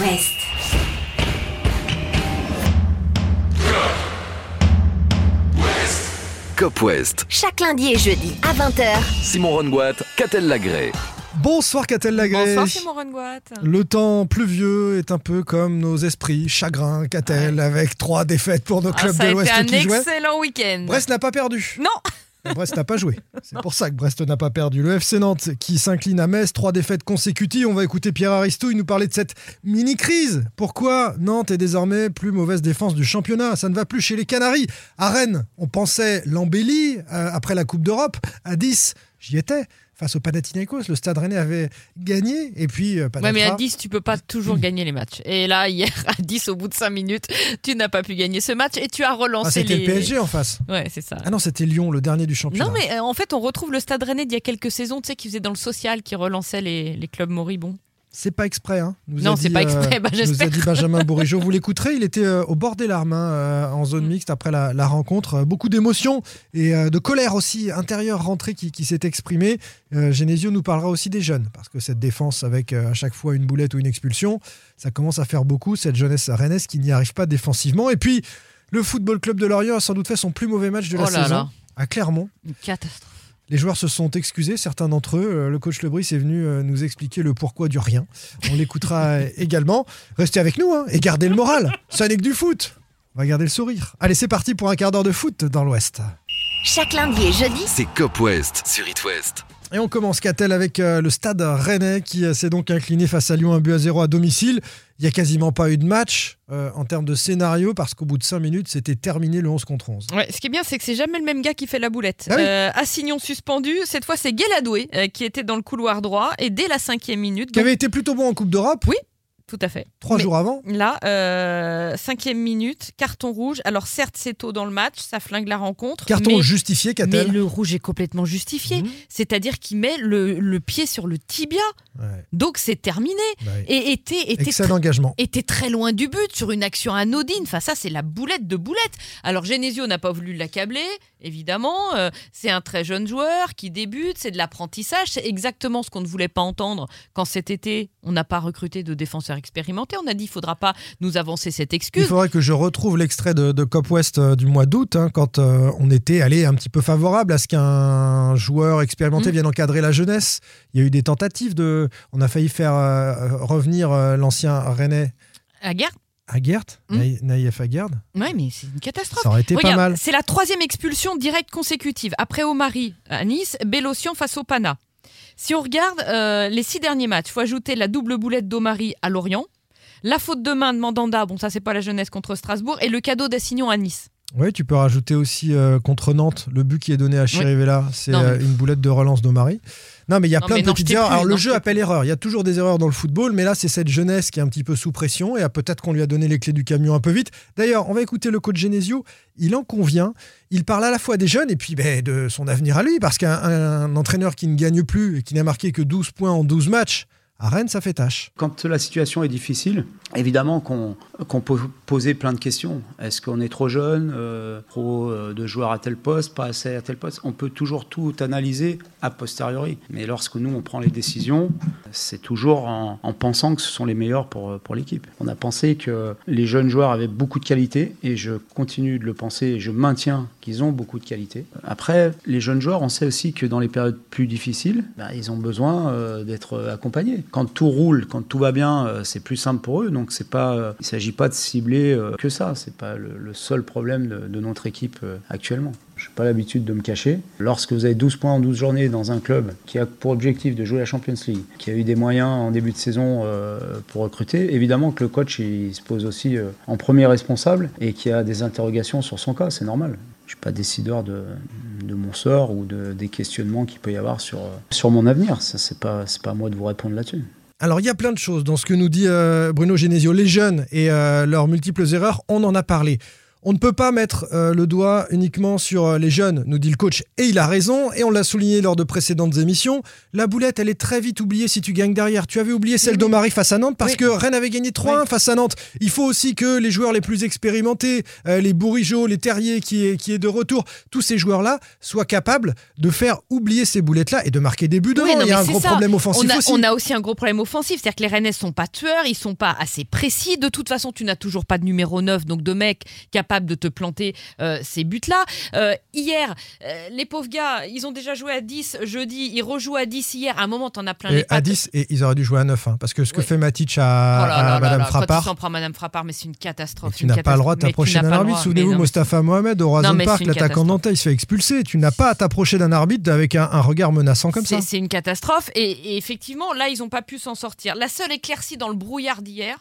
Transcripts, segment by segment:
West. Cop West. Chaque lundi et jeudi à 20h. Simon Rongoat, Catel Lagré. Bonsoir Catel Lagré. Bonsoir Simon Rengoat. Le temps pluvieux est un peu comme nos esprits, chagrin, Catel, avec trois défaites pour nos Ah, clubs ça a de été l'Ouest un qui excellent week-end. Brest n'a pas perdu. Non, Brest n'a pas joué. C'est pour ça que Brest n'a pas perdu. Le FC Nantes qui s'incline à Metz, trois défaites consécutives. On va écouter Pierre Aristou, il nous parlait de cette mini-crise. Pourquoi Nantes est désormais plus mauvaise défense du championnat? Ça ne va plus chez les Canaries. À Rennes, on pensait l'embellie euh, après la Coupe d'Europe. À 10, j'y étais. Face au Panathinaikos, le Stade Rennais avait gagné. Et puis, euh, ouais, mais à 10, tu peux pas toujours gagner les matchs. Et là, hier, à 10, au bout de 5 minutes, tu n'as pas pu gagner ce match et tu as Ah, relancé c'était les. le PSG en face. Ouais, c'est ça. Ah non, c'était Lyon, le dernier du championnat. Non, mais euh, en fait, on retrouve le Stade Rennais d'il y a quelques saisons, tu sais, qui faisait dans le social, qui relançait les, les clubs moribonds. C'est pas exprès. Hein, nous Non, c'est pas exprès, bah, nous a dit Benjamin Bourigeau. Vous l'écouterez, il était euh, au bord des larmes hein, euh, en Mm. zone mixte après la, la rencontre. Euh, beaucoup d'émotions et euh, de colère aussi intérieure rentrée qui, qui s'est exprimée. Euh, Genesio nous parlera aussi des jeunes parce que cette défense avec euh, à chaque fois une boulette ou une expulsion, ça commence à faire beaucoup. Cette jeunesse rennaise qui n'y arrive pas défensivement. Et puis, le Football Club de Lorient a sans doute fait son plus mauvais match de la Oh là saison là. à Clermont. Une catastrophe. Les joueurs se sont excusés, certains d'entre eux. Euh, Le coach Lebris est venu euh, nous expliquer le pourquoi du rien. On l'écoutera également. Restez avec nous hein, et gardez le moral. Ça n'est que du foot. On va garder le sourire. Allez, c'est parti pour un quart d'heure de foot dans l'Ouest. Chaque lundi et jeudi, C'est Cop West sur It West. Et on commence, Catel, avec euh, le stade rennais qui euh, s'est donc incliné face à Lyon un but à 0 à domicile. Il n'y a quasiment pas eu de match euh, en termes de scénario parce qu'au bout de 5 minutes, c'était terminé le 11 contre 11. Ouais, ce qui est bien, c'est que c'est jamais le même gars qui fait la boulette. Ah oui. Euh, Assignon suspendu, cette fois c'est Guéladoué euh, qui était dans le couloir droit et dès la cinquième minute, Qui donc- avait été plutôt bon en Coupe d'Europe, Oui. Tout à fait. trois Mais- jours avant. Là, euh, cinquième minute, carton rouge. Alors certes, c'est tôt dans le match, ça flingue la rencontre. Carton mais, justifié, mais Catel. le rouge est complètement justifié. Mhm. C'est-à-dire qu'il met le, le pied sur le tibia. Ouais, Donc c'est terminé. bah oui. Et était, était, très loin du but sur une action anodine. Enfin, ça, c'est la boulette de boulette. Alors, Genesio n'a pas voulu l'accabler, évidemment. Euh, c'est un très jeune joueur qui débute, c'est de l'apprentissage. C'est exactement ce qu'on ne voulait pas entendre quand cet été, on n'a pas recruté de expérimentés. On a dit, il ne faudra pas nous avancer cette Il excuse. faudrait que je retrouve l'extrait de, de Cop West euh, du mois d'août, hein, quand euh, on était allé un petit peu favorable à ce qu'un joueur expérimenté Mm. vienne encadrer la jeunesse. Il y a eu des tentatives de. On a failli faire euh, revenir euh, l'ancien Rennais Aguerre Aguert, Mm. Naï- Naïef Aguerd. Ouais, mais c'est une catastrophe. Ça aurait été pas mal. c'est la troisième expulsion directe consécutive. Après Omari à Nice, Bélocian face au Pana. Si on regarde euh, les six derniers matchs, faut ajouter la double boulette d'Omari à Lorient, la faute de main de Mandanda, bon ça c'est pas la jeunesse contre Strasbourg, et le cadeau d'Assignon à Nice. Oui, tu peux rajouter aussi euh, contre Nantes le but qui est donné à Chirivella, c'est mais- euh, une boulette de relance d'Omari. Non, mais il y a Non, plein de petites erreurs. plus, Alors le jeu appelle erreur. Il y a toujours des erreurs dans le football, mais là c'est cette jeunesse qui est un petit peu sous pression et ah, peut-être qu'on lui a donné les clés du camion un peu vite. D'ailleurs, on va écouter le coach Genesio. Il en convient. Il parle à la fois des jeunes et puis ben, de son avenir à lui, parce qu'un un entraîneur qui ne gagne plus et qui n'a marqué que 12 points en 12 matchs, à Rennes, ça fait tâche. Quand la situation est difficile, évidemment qu'on peut poser plein de questions. Est-ce qu'on est trop jeune, euh, trop euh, de joueurs à tel poste, pas assez à tel poste? On peut toujours tout analyser a posteriori. Mais lorsque nous, on prend les décisions, c'est toujours en, en pensant que ce sont les meilleurs pour, pour l'équipe. On a pensé que les jeunes joueurs avaient beaucoup de qualité et je continue de le penser et je maintiens qu'ils ont beaucoup de qualité. Après, les jeunes joueurs, on sait aussi que dans les périodes plus difficiles, ben, ils ont besoin euh, d'être accompagnés. Quand tout roule, quand tout va bien, euh, c'est plus simple pour eux. Donc pas, euh, il s'agit pas de cibler euh, que ça. C'est pas le, seul problème de, de notre équipe actuellement. Je n'ai pas l'habitude de me cacher. Lorsque vous avez 12 points en 12 journées dans un club qui a pour objectif de jouer la Champions League, qui a eu des moyens en début de saison pour recruter, évidemment que le coach il se pose aussi en premier responsable et qui a des interrogations sur son cas, c'est normal. Je suis pas décideur de, mon sort ou de, des questionnements qu'il peut y avoir sur, sur mon avenir. Ça, c'est pas, pas à moi de vous répondre là-dessus. Alors, il y a plein de choses dans ce que nous dit euh, Bruno Genesio. Les jeunes et euh, leurs multiples erreurs, on en a parlé. On ne peut pas mettre euh, le doigt uniquement sur euh, les jeunes, nous dit le coach, et il a raison, et on l'a souligné lors de précédentes émissions. La boulette, elle est très vite oubliée si tu gagnes derrière. Tu avais oublié celle d'Omari face à Nantes parce Oui. que Rennes avait gagné 3-1 face à Nantes. Il faut aussi que les joueurs les plus expérimentés, euh, les Bourigeau, les Terriers qui est, qui est de retour, tous ces joueurs-là soient capables de faire oublier ces boulettes-là et de marquer des buts devant. Oui, non, il y a un gros ça. problème offensif on a, aussi. on a aussi un gros problème offensif, c'est-à-dire que les Rennais sont pas tueurs, ils sont pas assez précis. De toute façon, tu n'as toujours pas de numéro 9, donc de mec capable de te planter euh, ces buts-là. Euh, hier, euh, les pauvres gars, ils ont déjà joué à 10 jeudi, ils rejouent à 10 hier. À un moment, t'en as plein les Et à pattes. 10, et ils auraient dû jouer à 9, hein, parce que ce que fait Matic à, Oh là là Madame là, Quand Frappard, tu s'en prends Madame Frappard, mais c'est une catastrophe. tu n'as pas le droit de tu t'approcher d'un arbitre. Souvenez-vous, Mostafa Mohamed au Horizon Park, l'attaquant nantais, il se fait expulser. Tu n'as pas à t'approcher d'un arbitre avec un, un regard menaçant comme ça. C'est c'est une catastrophe. Et, et effectivement, là, ils n'ont pas pu s'en sortir. La seule éclaircie dans le brouillard d'hier,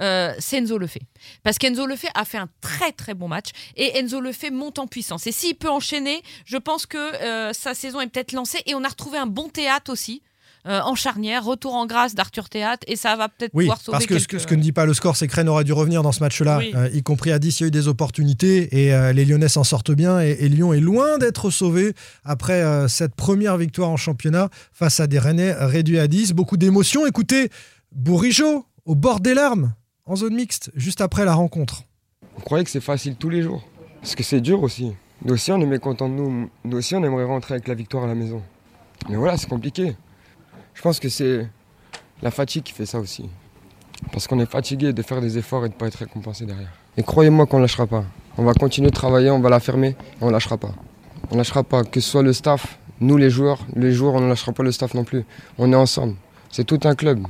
euh, c'est Enzo Lefebvre. Parce qu'Enzo Lefebvre a fait un très très bon match et Enzo Lefebvre monte en puissance. Et s'il peut enchaîner, je pense que euh, sa saison est peut-être lancée. Et on a retrouvé un bon théâtre aussi. euh, en charnière, retour en grâce d'Arthur Théâtre et ça va peut-être Oui, pouvoir sauver parce que ce, que quelques- ce que ne dit pas le score, c'est que Rennes aurait dû revenir dans ce match-là, Oui. euh, y compris à 10, il y a eu des opportunités et euh, les Lyonnais s'en sortent bien et, et Lyon est loin d'être sauvé après cette première victoire en championnat face à des Rennais réduits à 10. Beaucoup d'émotions. Écoutez, Bourigeau au bord des larmes en zone mixte juste après la rencontre. On croyait que c'est facile tous les jours. Parce que c'est dur aussi. Nous aussi, on est mécontents de nous. Nous aussi, on aimerait rentrer avec la victoire à la maison. Mais voilà, c'est compliqué. Je pense que c'est la fatigue qui fait ça aussi. Parce qu'on est fatigué de faire des efforts et de ne pas être récompensé derrière. Et croyez-moi qu'on ne lâchera pas. On va continuer de travailler, on va la fermer on ne lâchera pas. On ne lâchera pas, que ce soit le staff, nous les joueurs, les joueurs, on ne lâchera pas le staff non plus. On est ensemble. C'est tout un club.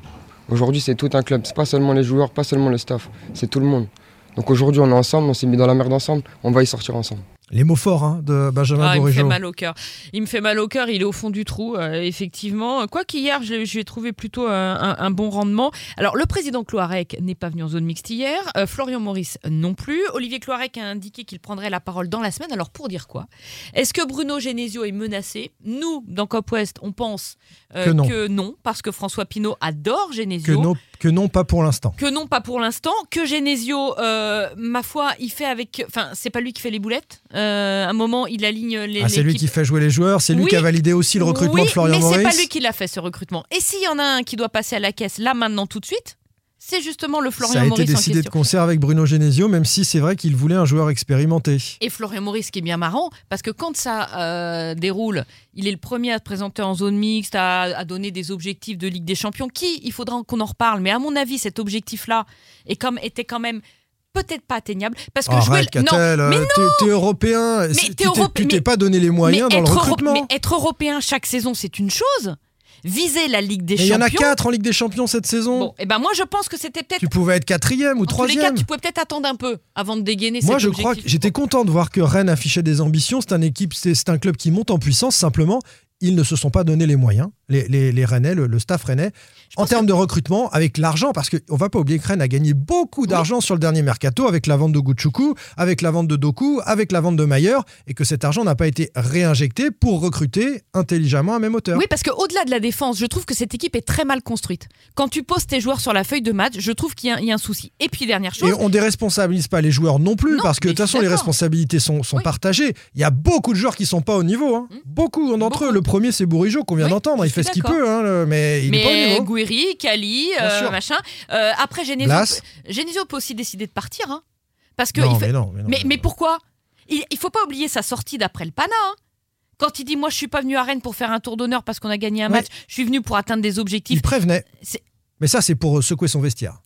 Aujourd'hui, c'est tout un club. C'est pas seulement les joueurs, pas seulement le staff. C'est tout le monde. Donc aujourd'hui, on est ensemble, on s'est mis dans la merde ensemble, on va y sortir ensemble. Les mots forts hein, de Benjamin Ah, il me fait mal au cœur. Il me fait mal au cœur, il est au fond du trou, euh, effectivement. Quoi qu'hier, je, je lui ai trouvé plutôt un, un- un bon rendement. Alors, le président Cloarec n'est pas venu en zone mixte hier, euh, Florian Maurice non plus. Olivier Cloarec a indiqué qu'il prendrait la parole dans la semaine. Alors, pour dire quoi? Est-ce que Bruno Genesio est menacé? Nous, dans Cop West, on pense euh, Que non. parce que François Pinault adore Que Genesio. non, que non, pas pour l'instant. Que non, pas pour l'instant. Que Genesio, euh, ma foi, il fait avec. Enfin, c'est pas lui qui fait les boulettes. Euh, à un moment, il aligne les. Ah, c'est lui qui fait jouer les joueurs, c'est lui Oui. qui a validé aussi le recrutement oui, de Florian mais Maurice. c'est pas lui qui l'a fait ce recrutement. Et s'il y en a un qui doit passer à la caisse là maintenant tout de suite, c'est justement le Florian Ça a été Maurice décidé de concert avec Bruno Genesio, même si c'est vrai qu'il voulait un joueur expérimenté. Et Florian Maurice, qui est bien marrant, parce que quand ça euh, déroule, il est le premier à se présenter en zone mixte, à, à donner des objectifs de Ligue des Champions. Qui Il faudra qu'on en reparle. Mais à mon avis, cet objectif-là est comme, était quand même peut-être pas atteignable. Parce que jouer. Arrête, non, Catel, euh, mais t'es- t'es européen, Mais tu t'es- europé- mais- pas donné les moyens mais dans le Euro- recrutement. mais être européen chaque saison, c'est une chose. Viser la Ligue des Mais il y en a Champions. quatre en Ligue des Champions cette saison. Bon, et ben moi je pense que c'était peut-être Tu pouvais être quatrième ou tous les cas, troisième. tu pouvais peut-être attendre un peu avant de dégainer Moi, je crois que j'étais content de voir que Rennes affichait des ambitions. C'est un équipe, c'est un club qui monte en puissance. Simplement, ils ne se sont pas donné les moyens. Les, les, les Rennais, le, le staff Rennais, Je en termes de recrutement, avec l'argent, parce qu'on va pas oublier que Rennes a gagné beaucoup d'argent sur le dernier mercato avec la vente de Gouchoukou, avec la vente de Doku, avec la vente de Mayer, et que cet argent n'a pas été réinjecté pour recruter intelligemment à même hauteur. Oui, parce qu'au-delà de la défense, je trouve que cette équipe est très mal construite. Quand tu poses tes joueurs sur la feuille de match, je trouve qu'il y, a- il y a un souci. Et puis, dernière chose, Et on déresponsabilise pas les joueurs non plus, Non, parce que de toute façon, les responsabilités sont, sont Oui. partagées. Il y a beaucoup de joueurs qui sont pas au niveau. hein. Hmm. Beaucoup d'entre eux. Le premier, c'est Bourigeau, qu'on vient Oui, d'entendre. Il fait ce qu'il peut, hein, le- mais il n'est pas au mais niveau. Gouiri, Bien euh, machin. Euh, après, Genesio, peut aussi décider de partir. hein. parce que Non, il fait- mais non, mais non, mais, mais mais pourquoi? Il, il faut pas oublier sa sortie d'après le Pana. hein. Quand il dit Moi, je suis pas venu à Rennes pour faire un tour d'honneur parce qu'on a gagné un Ouais. match, je suis venu pour atteindre des objectifs. Il prévenait. Mais ça, c'est pour euh, secouer son vestiaire.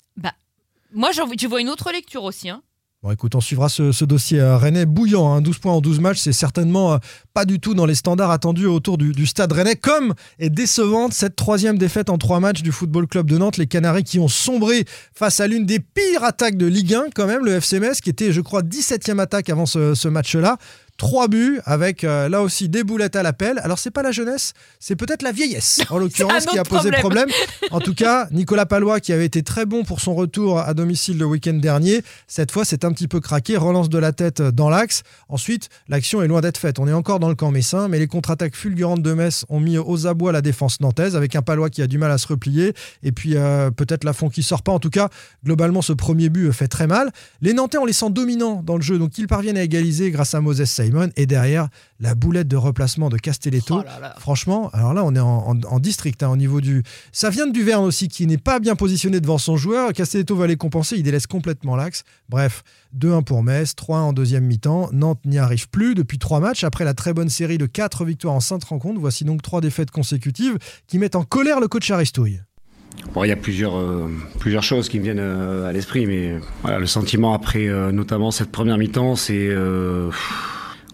Moi, j'en- je vois une autre lecture aussi. hein. Bon, écoute, on suivra ce, dossier euh, rennais bouillant. hein, 12 points en 12 matchs, c'est certainement euh, pas du tout dans les standards attendus autour du, stade rennais. Comme est décevante cette troisième défaite en trois matchs du Football Club de Nantes. Les Canaries qui ont sombré face à l'une des pires attaques de Ligue 1, quand même, le FC Metz, qui était, je crois, 17e attaque avant ce match-là. Trois buts avec euh, là aussi des boulettes à l'appel. Alors c'est pas la jeunesse, c'est peut-être la vieillesse en l'occurrence qui a posé problème. problème. En tout cas, Nicolas Palois qui avait été très bon pour son retour à domicile le week-end dernier, cette fois c'est un petit peu craqué, relance de la tête dans l'axe. Ensuite, l'action est loin d'être faite. On est encore dans le camp messin, mais les contre-attaques fulgurantes de Metz ont mis aux abois la défense nantaise avec un Palois qui a du mal à se replier et puis euh, peut-être Lafont qui sort pas. En tout cas, globalement, ce premier but fait très mal. Les Nantais, on les sent dominants dans le jeu, donc ils parviennent à égaliser grâce à Moses Simon. Et derrière, la boulette de replacement de Castelletto. Oh là là. Franchement, alors là, on est en, en- en district, hein, au niveau du. Ça vient de Duverne aussi, qui n'est pas bien positionné devant son joueur. Castelletto va les compenser, il délaisse complètement l'axe. Bref, 2-1 pour Metz, 3-1 en deuxième mi-temps. Nantes n'y arrive plus depuis trois matchs. Après la très bonne série de quatre victoires en cinq rencontres, voici donc trois défaites consécutives qui mettent en colère le coach Aristouille. Bon, il y a plusieurs, euh, plusieurs choses qui me viennent euh, à l'esprit, mais voilà, le sentiment après euh, notamment cette première mi-temps, c'est euh,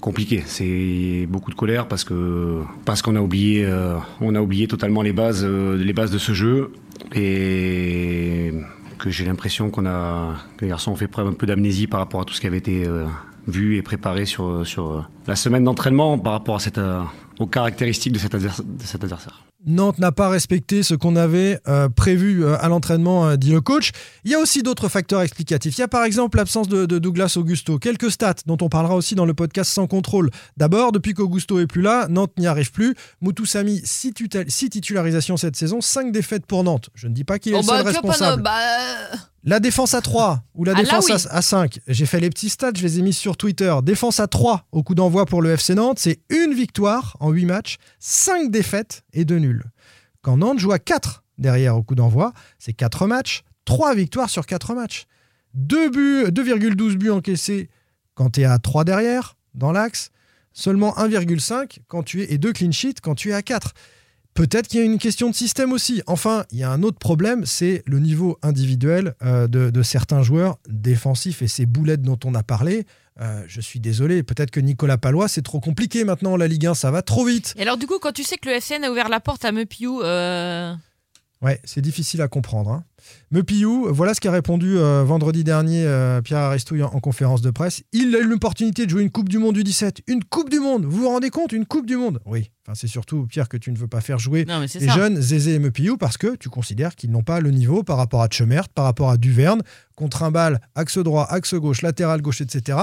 compliqué. C'est beaucoup de colère parce que parce qu'on a oublié, euh, on a oublié totalement les bases, euh, les bases de ce jeu et que j'ai l'impression qu'on a, que les garçons ont fait preuve un peu d'amnésie par rapport à tout ce qui avait été euh, vu et préparé sur sur euh, la semaine d'entraînement par rapport à cette, euh, aux caractéristiques de cet adversaire. Nantes n'a pas respecté ce qu'on avait euh, prévu euh, à l'entraînement, euh, dit le coach. Il y a aussi d'autres facteurs explicatifs. Il y a par exemple l'absence de, de Douglas Augusto. Quelques stats dont on parlera aussi dans le podcast sans contrôle. D'abord, depuis qu'Augusto est plus là, Nantes n'y arrive plus. Moutoussamy, 6 titularisations cette saison, 5 défaites pour Nantes. Je ne dis pas qu'il est Oh le bah, seul pas responsable. bah, La défense à 3 ou la Ah, défense oui. à, à 5. J'ai fait les petits stats, je les ai mis sur Twitter. Défense à 3 au coup d'envoi pour le FC Nantes, c'est une victoire en 8 matchs, 5 défaites et 2 nuls. Quand Nantes joue à 4 derrière au coup d'envoi, c'est 4 matchs, 3 victoires sur 4 matchs. 2 buts, 2,12 buts encaissés quand tu es à 3 derrière, dans l'axe. Seulement 1,5 quand tu es et 2 clean sheets quand tu es à 4. Peut-être qu'il y a une question de système aussi. Enfin, il y a un autre problème, c'est le niveau individuel euh, de, certains joueurs défensifs et ces boulettes dont on a parlé. Euh, je suis désolé, peut-être que Nicolas Palois, c'est trop compliqué maintenant, la Ligue 1, ça va trop vite. Et alors, du coup, quand tu sais que le FCN a ouvert la porte à Mepiou, euh, Ouais, c'est difficile à comprendre. Hein. Mepiou, voilà ce qu'a répondu euh, vendredi dernier euh, Pierre Aristouille en, en conférence de presse. Il a eu l'opportunité de jouer une Coupe du Monde du 17. Une Coupe du Monde Vous vous rendez compte? Une Coupe du Monde Oui. Enfin, c'est surtout, Pierre, que tu ne veux pas faire jouer non, les ça. jeunes Zézé et Mepiou parce que tu considères qu'ils n'ont pas le niveau par rapport à Tchemert, par rapport à Duverne, contre un balle, axe droit, axe gauche, latéral gauche, etc.,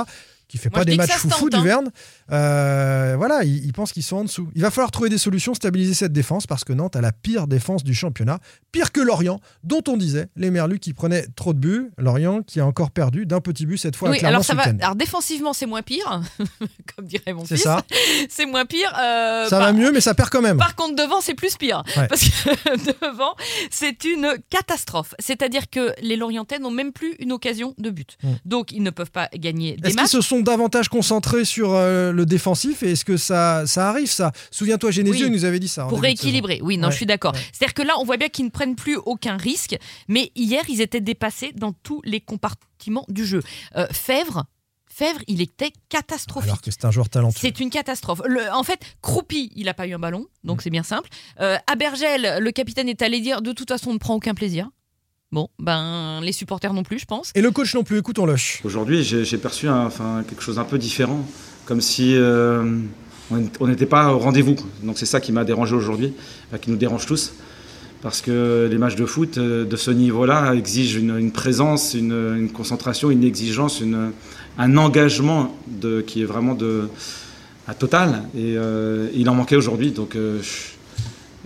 qui fait Moi, pas des matchs foufou, tente, hein. Duverne. Euh, voilà, ils, ils pensent qu'ils sont en dessous. Il va falloir trouver des solutions, stabiliser cette défense parce que Nantes a la pire défense du championnat, pire que Lorient, dont on disait les Merlus qui prenaient trop de buts. Lorient qui a encore perdu d'un petit but cette fois à Oui, Clermont alors ça va. Alors défensivement, c'est moins pire, comme dirait mon C'est fils. ça. C'est moins pire. euh, Ça va mieux, mais ça perd quand même. Par contre, devant, c'est plus pire. Ouais. Parce que devant, c'est une catastrophe. C'est-à-dire que les Lorientais n'ont même plus une occasion de but. Mm. Donc, ils ne peuvent pas gagner des Est-ce qu'ils matchs. se sont davantage concentrés sur euh, le défensif et est-ce que ça, ça arrive ça? Souviens-toi, Genesio Oui. nous avait dit ça. Pour rééquilibrer, oui, non, Ouais, je suis d'accord. ouais. C'est-à-dire que là, on voit bien qu'ils ne prennent plus aucun risque, mais hier, ils étaient dépassés dans tous les compartiments du jeu. Euh, Fèvre, Fèvre, il était catastrophique. Alors que c'est un joueur talentueux. C'est une catastrophe. Le- en fait, Croupi, il n'a pas eu un ballon, donc Mm. c'est bien simple. Euh, Abergel, le capitaine est allé dire de toute façon, on ne prend aucun plaisir. Bon, ben, les supporters non plus, je pense. Et le coach non plus, écoutons-le. Aujourd'hui, j'ai perçu un- enfin, quelque chose d'un peu différent, comme si euh, on n'était pas au rendez-vous. Donc c'est ça qui m'a dérangé aujourd'hui, enfin, qui nous dérange tous, parce que les matchs de foot euh, de ce niveau-là exigent une, une présence, une, une concentration, une exigence, une- un engagement de, qui est vraiment de, à total. Et euh, il en manquait aujourd'hui, donc euh, je-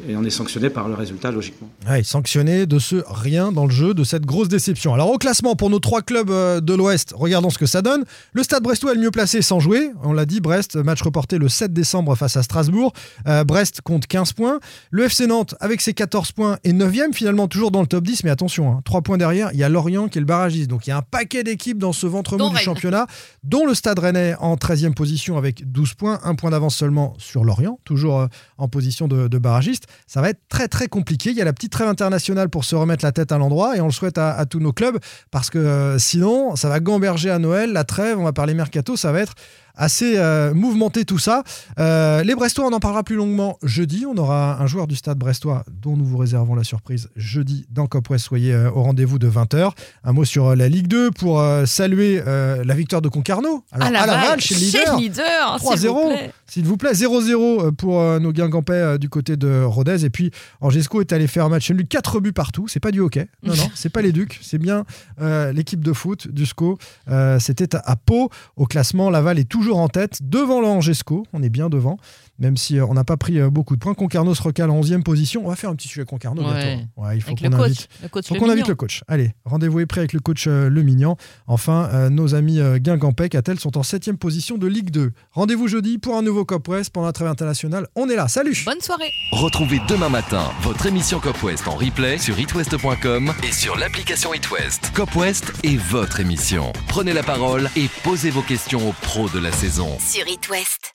et on est sanctionné par le résultat logiquement. Ouais, sanctionné de ce rien dans le jeu, de cette grosse déception. Alors au classement pour nos trois clubs euh, de l'Ouest, regardons ce que ça donne. Le Stade Brestois est le mieux placé sans jouer. On l'a dit, Brest, match reporté le 7 décembre face à Strasbourg. Euh, Brest compte 15 points. Le FC Nantes avec ses 14 points est 9e finalement toujours dans le top 10. Mais attention, 3 points derrière, il y a Lorient qui est le barragiste. Donc il y a un paquet d'équipes dans ce ventre mou du Rennes. championnat, dont le Stade Rennais en 13e position avec 12 points, un point d'avance seulement sur Lorient, toujours euh, en position de, de barragiste. Ça va être très très compliqué. Il y a la petite trêve internationale pour se remettre la tête à l'endroit et on le souhaite à, tous nos clubs parce que euh, sinon ça va gamberger à Noël, la trêve, on va parler mercato, ça va être assez euh, mouvementé tout ça. Euh, les Brestois, on en parlera plus longuement jeudi. On aura un joueur du stade brestois dont nous vous réservons la surprise jeudi dans Cop West. Soyez euh, au rendez-vous de 20h. Un mot sur la Ligue 2 pour saluer la victoire de Concarneau. Alors, à la à Laval, chez le leader. leader, s'il vous 3-0, plaît. s'il vous plaît. 0-0 pour nos Guingampais du côté de Rodez. Et puis, Angesco est allé faire un match nul, 4 buts partout. C'est pas du hockey. Non, non, c'est pas les Ducs. C'est bien euh, l'équipe de foot du SCO. Euh, C'était à, à Pau. Au classement, Laval est toujours en tête devant le Angesco. On est bien devant. Même si euh, on n'a pas pris euh, beaucoup de points. Concarneau se recale en 11e position. On va faire un petit sujet Concarneau Ouais. bientôt. Ouais, il faut qu'on invite faut qu'on invite Mignon. le coach. Allez, rendez-vous est prêt avec le coach euh, Le Mignan. Enfin, euh, nos amis euh, Guingampais, Catel, sont en 7 position de Ligue 2. Rendez-vous jeudi pour un nouveau Cop West pendant la trêve internationale. On est là. Salut Bonne soirée. Retrouvez demain matin votre émission Cop West en replay sur itwest.com et sur l'application itwest. Cop West est votre émission. Prenez la parole et posez vos questions aux pros de la saison. Sur It West.